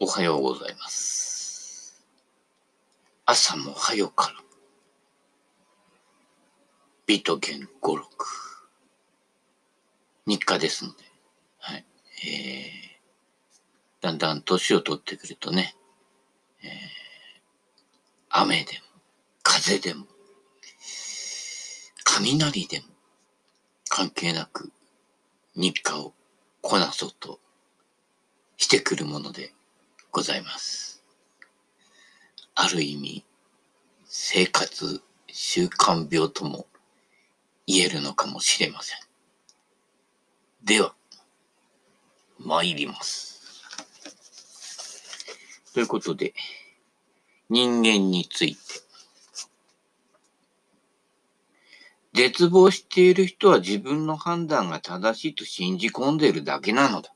おはようございます。朝も早から。ビート券5、6。日課ですので。はい。えー、だんだん年を取ってくるとね、えー、雨でも、風でも、雷でも、関係なく日課をこなそうとしてくるものでございます。ある意味、生活習慣病とも言えるのかもしれません。では、参ります。ということで、人間について。絶望している人は自分の判断が正しいと信じ込んでいるだけなのだ。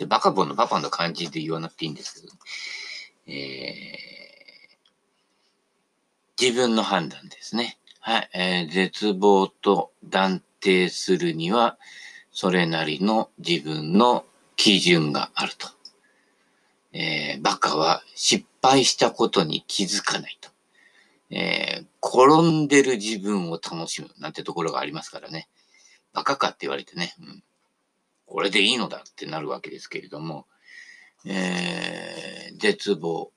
で、バカボンのパパの感じで言わなくていいんですけど、えー、自分の判断ですね。はい、えー、絶望と断定するには、それなりの自分の基準があると。えー、バカは失敗したことに気づかないと。えー、転んでる自分を楽しむなんてところがありますからね。バカかって言われてね。うんこれでいいのだってなるわけですけれども、えー、絶望、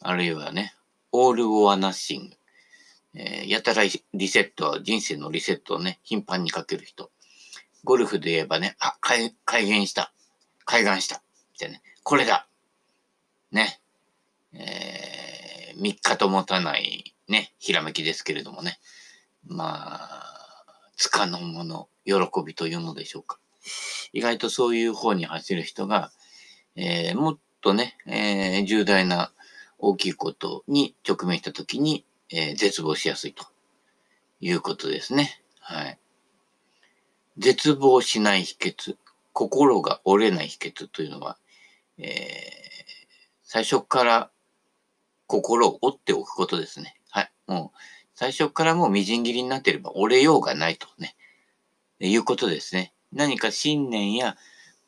あるいはね、オール・オア・ナッシング、えー、やたらリセット、人生のリセットをね、頻繁にかける人。ゴルフで言えばね、あ、改改元した。開眼した。みたいなね、これだ。ね。えー、3日と持たないね、ひらめきですけれどもね。まあ、つかのもの、喜びというのでしょうか。意外とそういう方に走る人が、えー、もっとね、えー、重大な大きいことに直面したときに、えー、絶望しやすいということですね。はい。絶望しない秘訣、心が折れない秘訣というのは、えー、最初から心を折っておくことですね。はい。もう、最初からもうみじん切りになっていれば折れようがないとね、いうことですね。何か信念や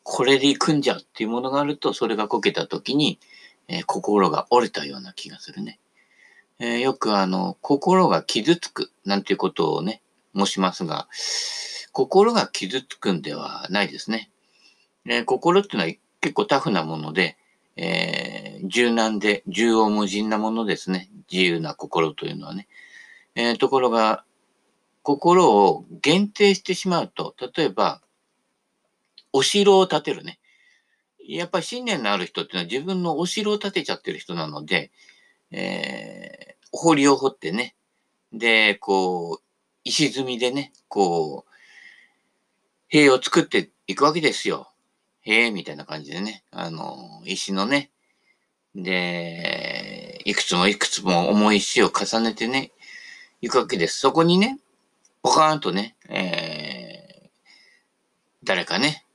これで行くんじゃっていうものがあると、それがこけた時に、えー、心が折れたような気がするね。えー、よくあの、心が傷つくなんていうことをね、申しますが、心が傷つくんではないですね。えー、心っていうのは結構タフなもので、え柔軟で縦横無尽なものですね。自由な心というのはね。えところが、心を限定してしまうと、例えば、お城を建てるね。やっぱり信念のある人っていうのは自分のお城を建てちゃってる人なので、えー、お堀を掘ってね。で、こう、石積みでね、こう、塀を作っていくわけですよ。塀みたいな感じでね。あの、石のね。で、いくつもいくつも重い石を重ねてね、いくわけです。そこにね、ポカーンとね、えー、誰かね、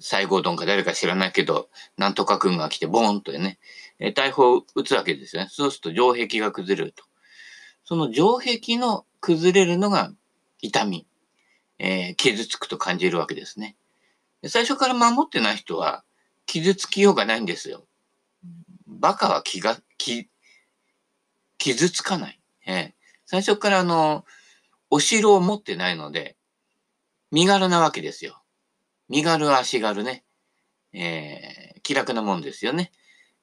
西郷どんか誰か知らないけど、なんとかくんが来てボーンとね、え、大砲を撃つわけですよね。そうすると城壁が崩れると。その城壁の崩れるのが痛み、えー、傷つくと感じるわけですね。最初から守ってない人は傷つきようがないんですよ。バカは気が、気、傷つかない。えー、最初からあの、お城を持ってないので、身軽なわけですよ。身軽足軽ね。えー、気楽なもんですよね。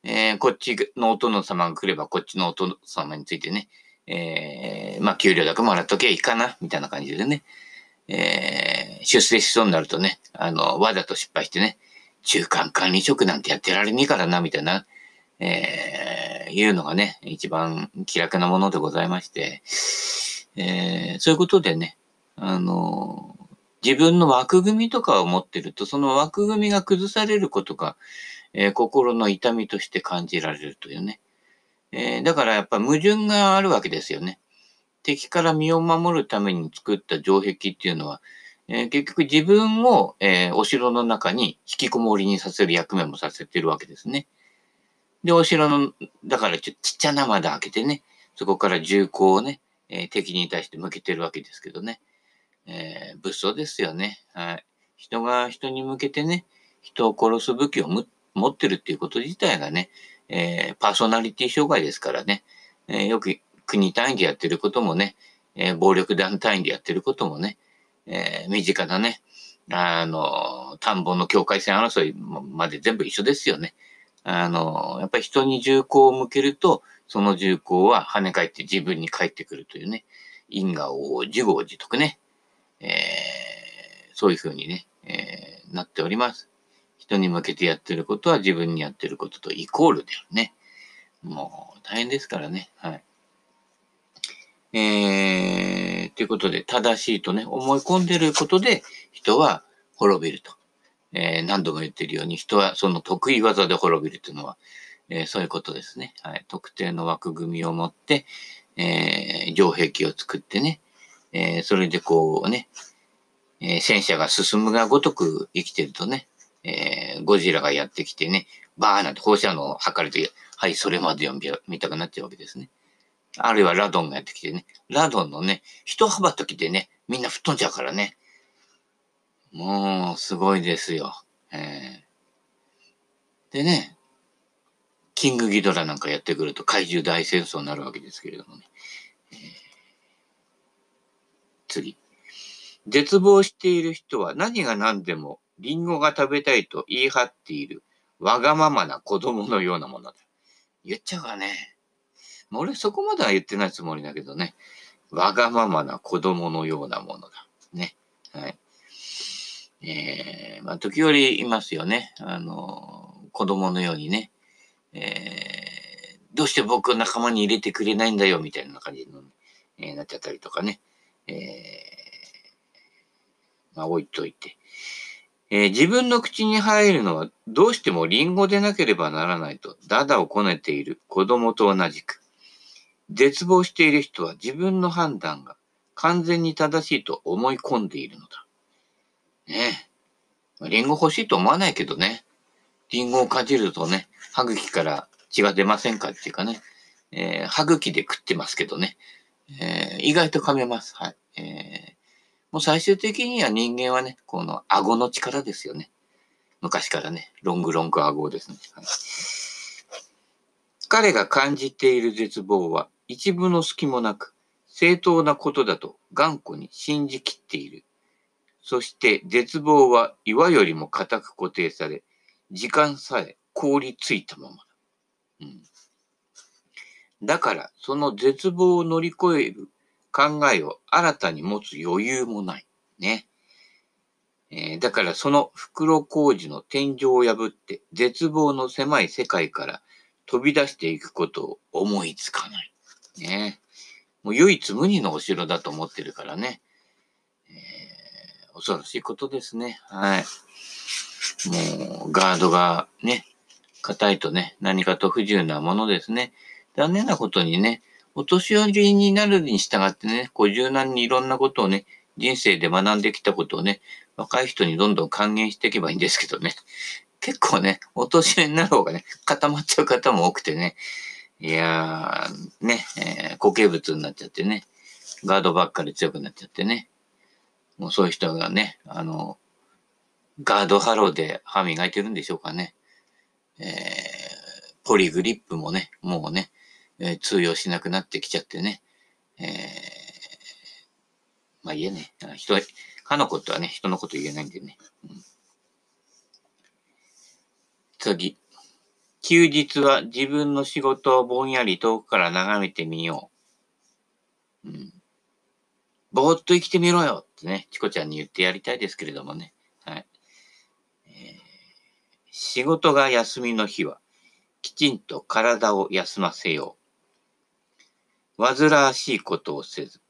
えー、こっちのお殿様が来れば、こっちのお殿様についてね、えー、まあ、給料だけもらっときゃいいかな、みたいな感じでね。えー、出世しそうになるとね、あの、わざと失敗してね、中間管理職なんてやってられねえからな、みたいな、えー、いうのがね、一番気楽なものでございまして、えー、そういうことでね、あの、自分の枠組みとかを持ってると、その枠組みが崩されることが、えー、心の痛みとして感じられるというね。えー、だからやっぱ矛盾があるわけですよね。敵から身を守るために作った城壁っていうのは、えー、結局自分を、えー、お城の中に引きこもりにさせる役目もさせてるわけですね。で、お城の、だからちっちゃな窓開けてね、そこから銃口をね、えー、敵に対して向けてるわけですけどね。えー、物騒ですよね。はい。人が人に向けてね、人を殺す武器を持ってるっていうこと自体がね、えー、パーソナリティ障害ですからね、えー、よく国単位でやってることもね、えー、暴力団単位でやってることもね、え、身近なね、あの、田んぼの境界線争いまで全部一緒ですよね。あの、やっぱり人に銃口を向けると、その銃口は跳ね返って自分に返ってくるというね、因果を自業自得ね、えー、そういうふうにね、えー、なっております。人に向けてやってることは自分にやってることとイコールであるね。もう大変ですからね。はい。えー、ということで、正しいとね、思い込んでることで人は滅びると。えー、何度も言ってるように人はその得意技で滅びるというのは、えー、そういうことですね。はい。特定の枠組みを持って、えー、城壁を作ってね、えー、それでこうね、えー、戦車が進むがごとく生きてるとね、えー、ゴジラがやってきてね、バーなんて放射能を測ると、はい、それまで読みたくなっちゃうわけですね。あるいはラドンがやってきてね、ラドンのね、一幅時でね、みんな吹っ飛んじゃうからね。もう、すごいですよ。えー、でね、キングギドラなんかやってくると怪獣大戦争になるわけですけれどもね。えー、次。絶望している人は何が何でもリンゴが食べたいと言い張っているわがままな子供のようなものだ。言っちゃうかね。俺そこまでは言ってないつもりだけどね。わがままな子供のようなものだ。ね。はい。えー、まあ、時折いますよね。あの、子供のようにね。えー、どうして僕を仲間に入れてくれないんだよ、みたいな感じの、えー、なっちゃったりとかね。えー、まあ、置いといて。えー、自分の口に入るのはどうしてもリンゴでなければならないと、ダダをこねている子供と同じく、絶望している人は自分の判断が完全に正しいと思い込んでいるのだ。ねえ。リンゴ欲しいと思わないけどね。リンゴをかじるとね、歯茎から血が出ませんかっていうかね、えー、歯茎で食ってますけどね、えー、意外と噛めます。はい。えー、もう最終的には人間はね、この顎の力ですよね。昔からね、ロングロング顎ですね。はい、彼が感じている絶望は一部の隙もなく正当なことだと頑固に信じきっている。そして絶望は岩よりも固く固定され、時間さえ凍りついたままだ。うん、だから、その絶望を乗り越える考えを新たに持つ余裕もない。ね。えー、だからその袋工事の天井を破って絶望の狭い世界から飛び出していくことを思いつかない。ね。もう唯一無二のお城だと思ってるからね。えー、恐ろしいことですね。はい。もう、ガードがね、硬いとね、何かと不自由なものですね。残念なことにね、お年寄りになるに従ってね、こう柔軟にいろんなことをね、人生で学んできたことをね、若い人にどんどん還元していけばいいんですけどね。結構ね、お年寄りになる方がね、固まっちゃう方も多くてね。いやー、ね、えー、固形物になっちゃってね。ガードばっかり強くなっちゃってね。もうそういう人がね、あの、ガードハローで歯磨いてるんでしょうかね。えー、ポリグリップもね、もうね、え、通用しなくなってきちゃってね。えー、まあ言えね。人、かのことはね、人のこと言えないんでね。うん、次。休日は自分の仕事をぼんやり遠くから眺めてみよう。うん。ぼーっと生きてみろよってね、チコちゃんに言ってやりたいですけれどもね。はい。仕事が休みの日は、きちんと体を休ませよう。煩わしいことをせず、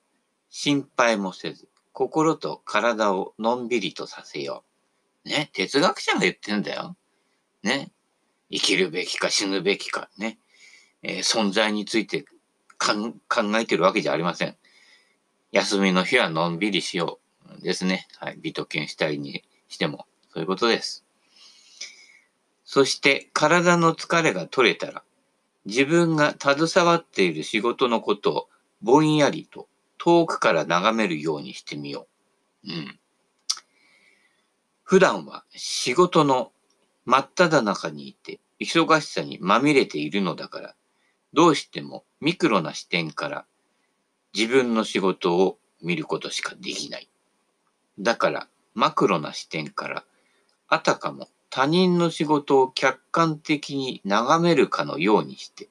心配もせず、心と体をのんびりとさせよう。ね、哲学者が言ってんだよ。ね、生きるべきか死ぬべきか、ね、えー、存在について考えてるわけじゃありません。休みの日はのんびりしよう。ですね。はい。美と剣したいにしても、そういうことです。そして体の疲れが取れたら、自分が携わっている仕事のことをぼんやりと遠くから眺めるようにしてみよう。うん。普段は仕事の真っ只中にいて、忙しさにまみれているのだから、どうしてもミクロな視点から自分の仕事を見ることしかできない。だから、マクロな視点から、あたかも他人の仕事を客観的に眺めるかのようにして、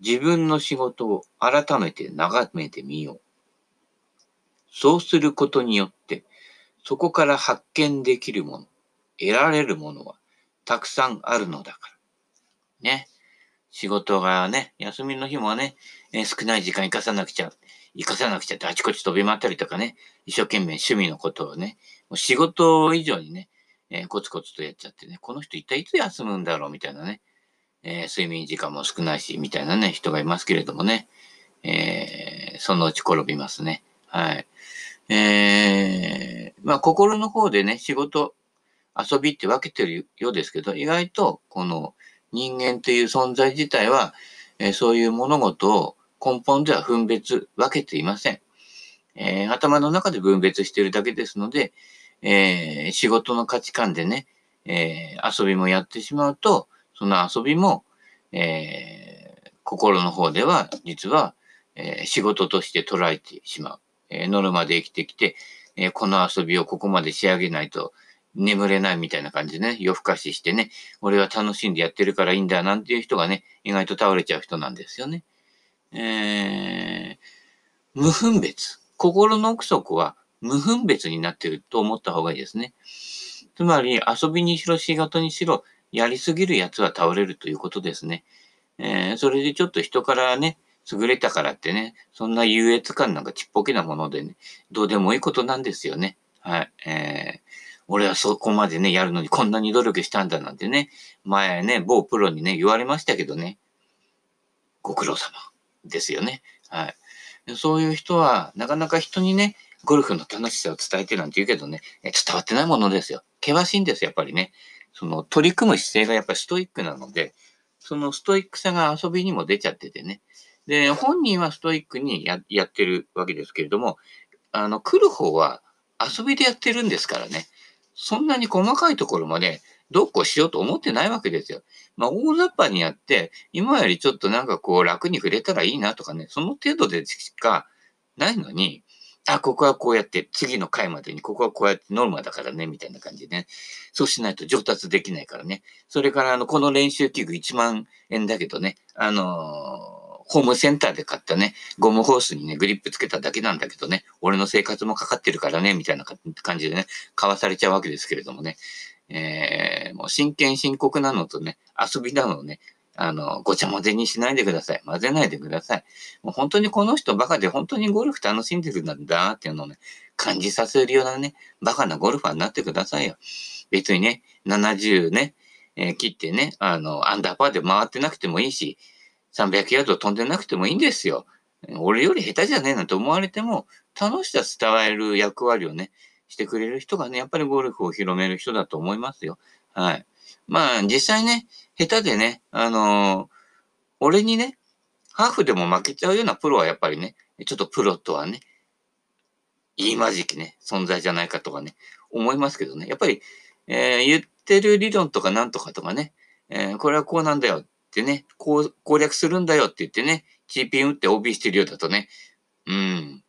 自分の仕事を改めて眺めてみよう。そうすることによって、そこから発見できるもの、得られるものはたくさんあるのだから。ね。仕事がね、休みの日もね、え、少ない時間生かさなくちゃ、生かさなくちゃってあちこち飛び回ったりとかね、一生懸命趣味のことをね、もう仕事以上にね、えー、コツコツとやっちゃってね、この人一体いつ休むんだろうみたいなね、えー、睡眠時間も少ないし、みたいなね、人がいますけれどもね、えー、そのうち転びますね。はい。えー、まあ、心の方でね、仕事、遊びって分けてるようですけど、意外と、この人間という存在自体は、えー、そういう物事を根本では分別、分けていません。えー、頭の中で分別しているだけですので、えー、仕事の価値観でね、えー、遊びもやってしまうと、その遊びも、えー、心の方では、実は、えー、仕事として捉えてしまう。えー、ノルマで生きてきて、えー、この遊びをここまで仕上げないと眠れないみたいな感じでね、夜更かししてね、俺は楽しんでやってるからいいんだなんていう人がね、意外と倒れちゃう人なんですよね。えー、無分別。心の奥底は無分別になってると思った方がいいですね。つまり、遊びにしろ仕事にしろ、やりすぎる奴は倒れるということですね。えー、それでちょっと人からね、優れたからってね、そんな優越感なんかちっぽけなものでね、どうでもいいことなんですよね。はい。えー、俺はそこまでね、やるのにこんなに努力したんだなんてね、前ね、某プロにね、言われましたけどね、ご苦労様ですよね。はい。そういう人は、なかなか人にね、ゴルフの楽しさを伝えてなんて言うけどね、伝わってないものですよ。険しいんですよ、やっぱりね。その取り組む姿勢がやっぱストイックなので、そのストイックさが遊びにも出ちゃっててね。で、本人はストイックにややってるわけですけれども、あの、来る方は遊びでやってるんですからね。そんなに細かいところまでどうこしようと思ってないわけですよ。まあ、大雑把にやって、今よりちょっとなんかこう楽に触れたらいいなとかね、その程度でしかないのに、あ、ここはこうやって、次の回までにここはこうやってノルマだからね、みたいな感じでね。そうしないと上達できないからね。それから、あの、この練習器具1万円だけどね、あのーホームセンターで買ったね、ゴムホースにね、グリップつけただけなんだけどね、俺の生活もかかってるからね、みたいな感じでね、買わされちゃうわけですけれどもね。えー、もう真剣深刻なのとね、遊びなのをね、あの、ごちゃ混ぜにしないでください。混ぜないでください。もう本当にこの人バカで本当にゴルフ楽しんでるんだっていうのをね、感じさせるようなね、バカなゴルファーになってくださいよ。別にね、70ね、えー、切ってね、あの、アンダーパーで回ってなくてもいいし、300ヤード飛んでなくてもいいんですよ。俺より下手じゃねえなんて思われても、楽しさ伝える役割をね、してくれる人がね、やっぱりゴルフを広める人だと思いますよ。はい。まあ、実際ね、下手でね、あのー、俺にね、ハーフでも負けちゃうようなプロはやっぱりね、ちょっとプロとはね、言いまじきね、存在じゃないかとかね、思いますけどね。やっぱり、えー、言ってる理論とかなんとかとかね、えー、これはこうなんだよってね、こう攻略するんだよって言ってね、チーピン打って OB してるようだとね、うん、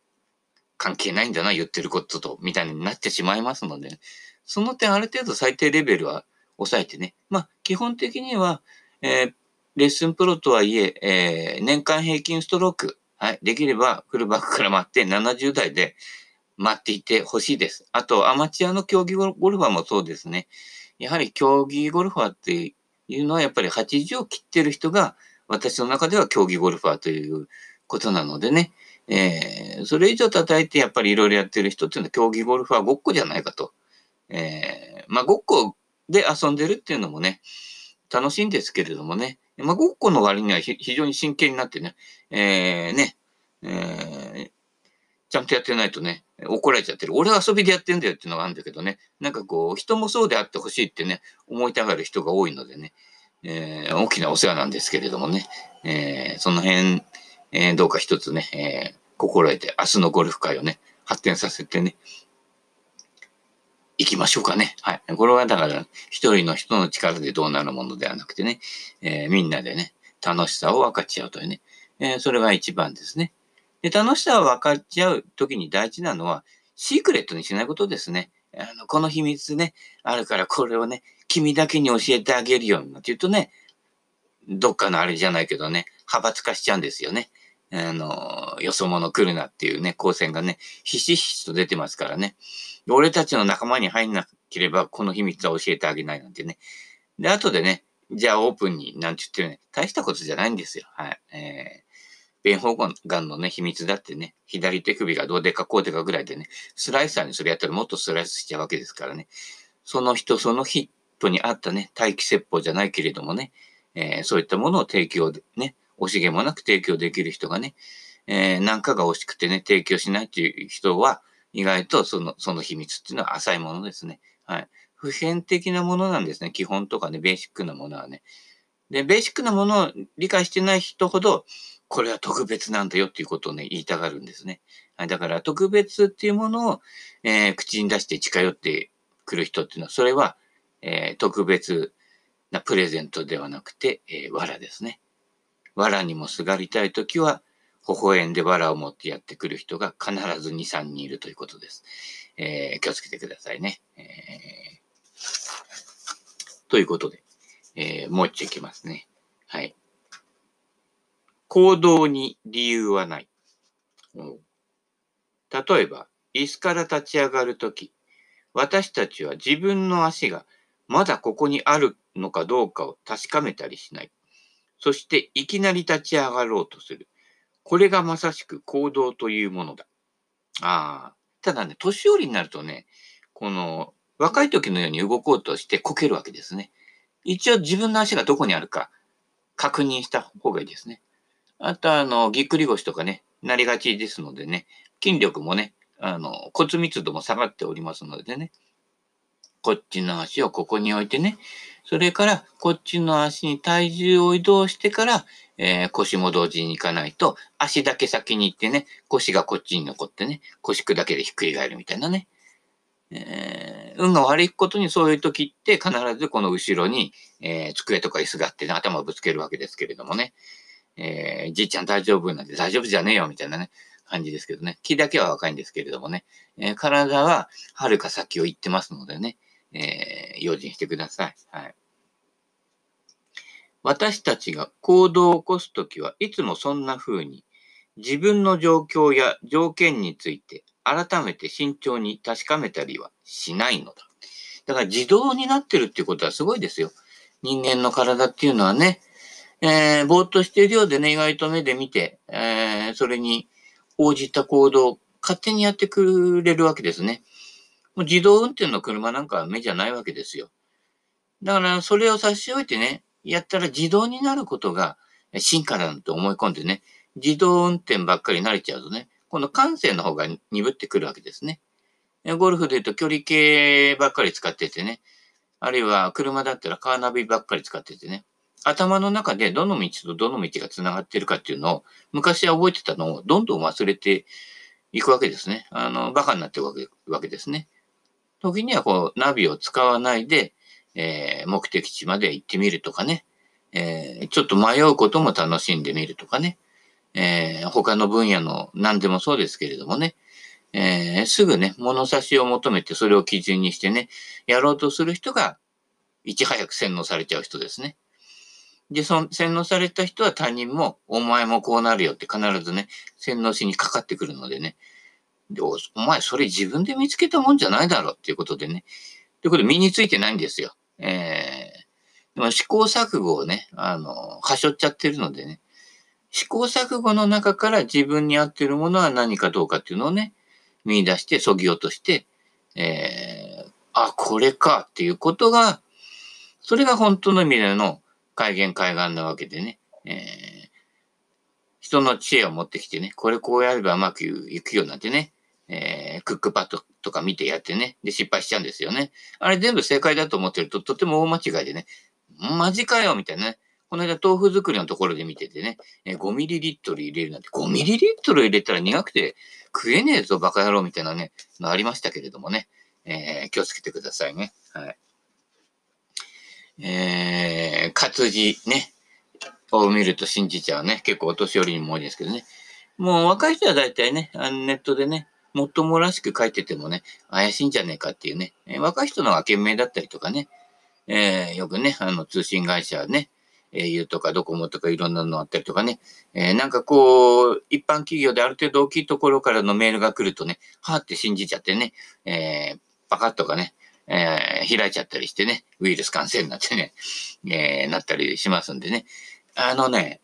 関係ないんだな、言ってることと、みたいになってしまいますので、その点ある程度最低レベルは抑えてね、まあ、基本的には、えー、レッスンプロとはいえ、えー、年間平均ストローク、はい、できればフルバックから待って70代で待っていてほしいです。あと、アマチュアの競技ゴルファーもそうですね。やはり競技ゴルファーっていうのはやっぱり80を切ってる人が私の中では競技ゴルファーということなのでね。えー、それ以上叩いてやっぱりいろいろやってる人っていうのは競技ゴルファーごっこじゃないかと。えー、まあごっこで遊んでるっていうのもね、楽しいんですけれどもね。まあごっこの割には非常に真剣になってね、えー、ね、えー、ちゃんとやってないとね、怒られちゃってる。俺は遊びでやってんだよっていうのがあるんだけどね。なんかこう、人もそうであってほしいってね、思いたがる人が多いのでね、えー、大きなお世話なんですけれどもね、えー、その辺、えー、どうか一つね、えー、心得て、明日のゴルフ会をね、発展させてね、行きましょうかね。はい。これはだから、一人の人の力でどうなるものではなくてね、えー、みんなでね、楽しさを分かち合うというね、えー、それが一番ですね。で、楽しさを分かち合うときに大事なのは、シークレットにしないことですね。あの、この秘密ね、あるからこれをね、君だけに教えてあげるようになって言うとね、どっかのあれじゃないけどね、派閥化しちゃうんですよね。あの、よそ者来るなっていうね、光線がね、ひしひしと出てますからね。俺たちの仲間に入んなければ、この秘密は教えてあげないなんてね。で、後でね、じゃあオープンになんて言ってるね、大したことじゃないんですよ。はい。えー弁法がんのね、秘密だってね、左手首がどうでかこうでかぐらいでね、スライサーにそれやったらもっとスライスしちゃうわけですからね。その人その人に合ったね、待機説法じゃないけれどもね、えー、そういったものを提供でね、惜しげもなく提供できる人がね、えー、何かが惜しくてね、提供しないっていう人は、意外とその、その秘密っていうのは浅いものですね。はい。普遍的なものなんですね。基本とかね、ベーシックなものはね。で、ベーシックなものを理解してない人ほど、これは特別なんだよっていうことをね、言いたがるんですね。はい。だから、特別っていうものを、えー、口に出して近寄ってくる人っていうのは、それは、えー、特別なプレゼントではなくて、えー、藁ですね。藁にもすがりたいときは、微笑んで藁を持ってやってくる人が必ず2、3人いるということです。えー、気をつけてくださいね。えー、ということで、えー、もう一丁いきますね。はい。行動に理由はない。例えば、椅子から立ち上がるとき、私たちは自分の足がまだここにあるのかどうかを確かめたりしない。そしていきなり立ち上がろうとする。これがまさしく行動というものだ。ああ。ただね、年寄りになるとね、この若い時のように動こうとしてこけるわけですね。一応自分の足がどこにあるか確認した方がいいですね。あとあの、ぎっくり腰とかね、なりがちですのでね、筋力もね、あの、骨密度も下がっておりますのでね、こっちの足をここに置いてね、それからこっちの足に体重を移動してから、えー、腰も同時に行かないと、足だけ先に行ってね、腰がこっちに残ってね、腰砕けでひっくり返るみたいなね。えー、運が悪いことにそういう時って必ずこの後ろに、えー、机とか椅子があって、ね、頭をぶつけるわけですけれどもね。えー、じいちゃん大丈夫なんて大丈夫じゃねえよみたいなね、感じですけどね。気だけは若いんですけれどもね。えー、体は遥か先を行ってますのでね。えー、用心してください。はい。私たちが行動を起こすときはいつもそんな風に自分の状況や条件について改めて慎重に確かめたりはしないのだ。だから自動になってるっていうことはすごいですよ。人間の体っていうのはね、えー、ぼーっとしているようでね、意外と目で見て、えー、それに応じた行動を勝手にやってくれるわけですね。もう自動運転の車なんかは目じゃないわけですよ。だからそれを差し置いてね、やったら自動になることが進化だと思い込んでね、自動運転ばっかり慣れちゃうとね、この感性の方が鈍ってくるわけですね。ゴルフで言うと距離計ばっかり使っててね、あるいは車だったらカーナビばっかり使っててね、頭の中でどの道とどの道が繋がってるかっていうのを昔は覚えてたのをどんどん忘れていくわけですね。あの、バカになっていくわけですね。時にはこう、ナビを使わないで、えー、目的地まで行ってみるとかね、えー、ちょっと迷うことも楽しんでみるとかね、えー、他の分野の何でもそうですけれどもね、えー、すぐね、物差しを求めてそれを基準にしてね、やろうとする人が、いち早く洗脳されちゃう人ですね。で、その洗脳された人は他人も、お前もこうなるよって必ずね、洗脳しにかかってくるのでね、お前それ自分で見つけたもんじゃないだろっていうことでね。ということで身についてないんですよ。えー、でも試行錯誤をね、あの、はしょっちゃってるのでね。試行錯誤の中から自分に合ってるものは何かどうかっていうのをね、見出して、そぎ落として、えー、あ、これかっていうことが、それが本当の意味での海言海岸なわけでね、えー、人の知恵を持ってきてね、これこうやればうまくいくようになんてね、えー、クックパッドとか見てやってね、で、失敗しちゃうんですよね。あれ全部正解だと思ってると、とても大間違いでね、マジかよみたいなね。この間豆腐作りのところで見ててね、え、5ミリリットル入れるなんて、5ミリリットル入れたら苦くて食えねえぞ、バカ野郎みたいなね、のありましたけれどもね。えー、気をつけてくださいね。はい。えー、活字ね、を見ると信じちゃうね。結構お年寄りにも多いですけどね。もう若い人は大体ね、あのネットでね、もっともらしく書いててもね、怪しいんじゃねえかっていうね、え、若い人のが賢明だったりとかね、えー、よくね、あの通信会社ね、au とかドコモとかいろんなのあったりとかね、えー、なんかこう、一般企業である程度大きいところからのメールが来るとね、はーって信じちゃってね、えー、パカッとかね、えー、開いちゃったりしてね、ウイルス感染になってね、えー、なったりしますんでね。あのね、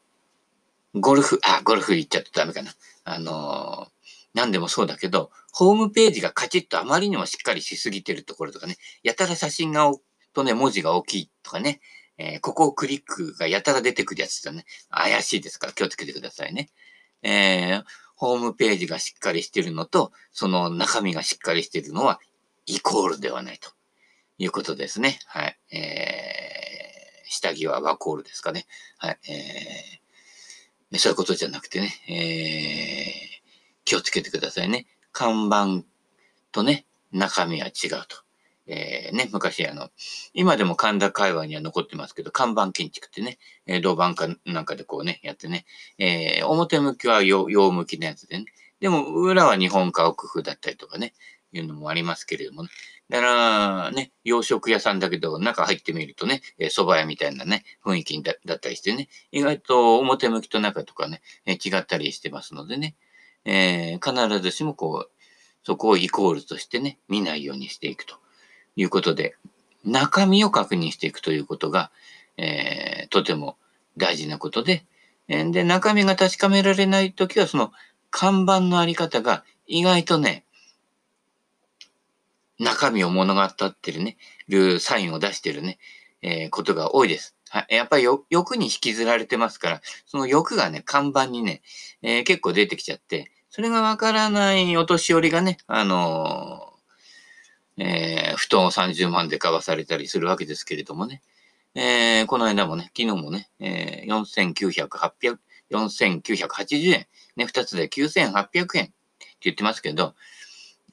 ゴルフ、あ、ゴルフ行っちゃってダメかな。あのー、何でもそうだけど、ホームページがカチッとあまりにもしっかりしすぎてるところとかね、やたら写真がとね、文字が大きいとかね、えー、ここをクリックがやたら出てくるやつだね、怪しいですから気をつけてくださいね。えー、ホームページがしっかりしてるのと、その中身がしっかりしてるのはイコールではないということですね。はい。えー、下着はワコールですかね。はい。えー、そういうことじゃなくてね、えー、気をつけてくださいね。看板とね、中身は違うと。えー、ね、昔あの、今でも神田界隈には残ってますけど、看板建築ってね、えー、銅板かなんかでこうね、やってね、えー、表向きは洋向きのやつでね、でも裏は日本家屋風だったりとかね、いうのもありますけれどもね。だからね、洋食屋さんだけど、中入ってみるとね、え蕎麦屋みたいなね、雰囲気だったりしてね、意外と表向きと中とかね、え違ったりしてますのでね、えー、必ずしもこう、そこをイコールとしてね、見ないようにしていくということで、中身を確認していくということが、えー、とても大事なことで、で、中身が確かめられないときは、その看板のあり方が意外とね、中身を物語ってるね、るサインを出してるね、えー、ことが多いです。はい。やっぱり欲に引きずられてますから、その欲がね、看板にね、えー、結構出てきちゃって、それがわからないお年寄りがね、あのー、えー、布団を30万で買わされたりするわけですけれどもね。えー、この間もね、昨日もね、えー、4900、4980円。ね、二つで9800円って言ってますけど、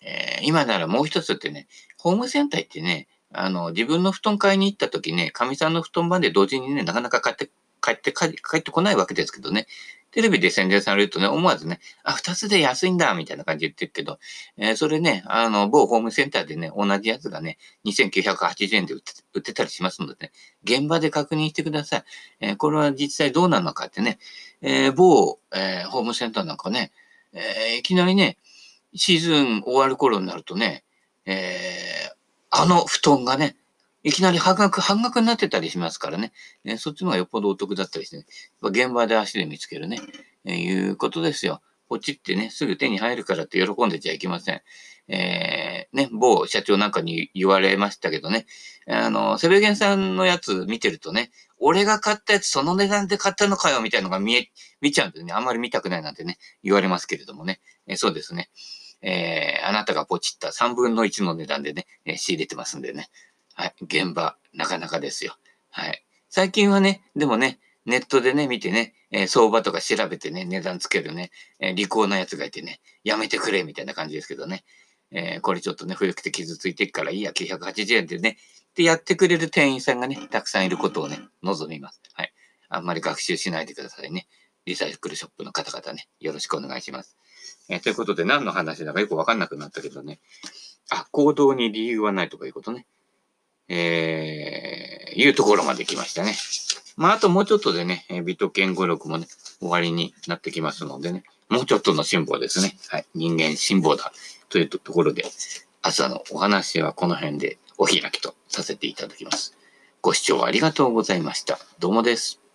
えー、今ならもう一つってね、ホームセンター行ってね、あの、自分の布団買いに行った時ね、神さんの布団まで同時にね、なかなか買って、帰って、帰ってこないわけですけどね、テレビで宣伝されるとね、思わずね、あ、二つで安いんだ、みたいな感じで言ってるけど、えー、それね、あの、某ホームセンターでね、同じやつがね、2980円で売って売ってたりしますのでね、現場で確認してください。えー、これは実際どうなのかってね、えー、某、えホームセンターなんかね、えいきなりね、シーズン終わる頃になるとね、えー、あの布団がね、いきなり半額、半額になってたりしますからね。ねそっちの方がよっぽどお得だったりして、ね、現場で足で見つけるね、えー、いうことですよ。ポチってね、すぐ手に入るからって喜んでちゃいけません。えー、ね、某社長なんかに言われましたけどね、あの、セベゲンさんのやつ見てるとね、俺が買ったやつその値段で買ったのかよみたいなのが見え、見ちゃうんでね、あんまり見たくないなんてね、言われますけれどもね。えー、そうですね。えー、あなたがポチった3分の1の値段でね、えー、仕入れてますんでね。はい。現場、なかなかですよ。はい。最近はね、でもね、ネットでね、見てね、えー、相場とか調べてね、値段つけるね、えー、利口なやつがいてね、やめてくれみたいな感じですけどね。えー、これちょっとね、古くて傷ついてっからいいや、980円でね、ってやってくれる店員さんがね、たくさんいることをね、望みます。はい。あんまり学習しないでくださいね。リサイクルショップの方々ね、よろしくお願いします。え、ということで、何の話だかよくわかんなくなったけどね。あ、行動に理由はないとかいうことね。えー、いうところまで来ましたね。まあ、あともうちょっとでね、美と健語録もね、終わりになってきますのでね、もうちょっとの辛抱ですね。はい。人間辛抱だ。というところで、朝のお話はこの辺でお開きとさせていただきます。ご視聴ありがとうございました。どうもです。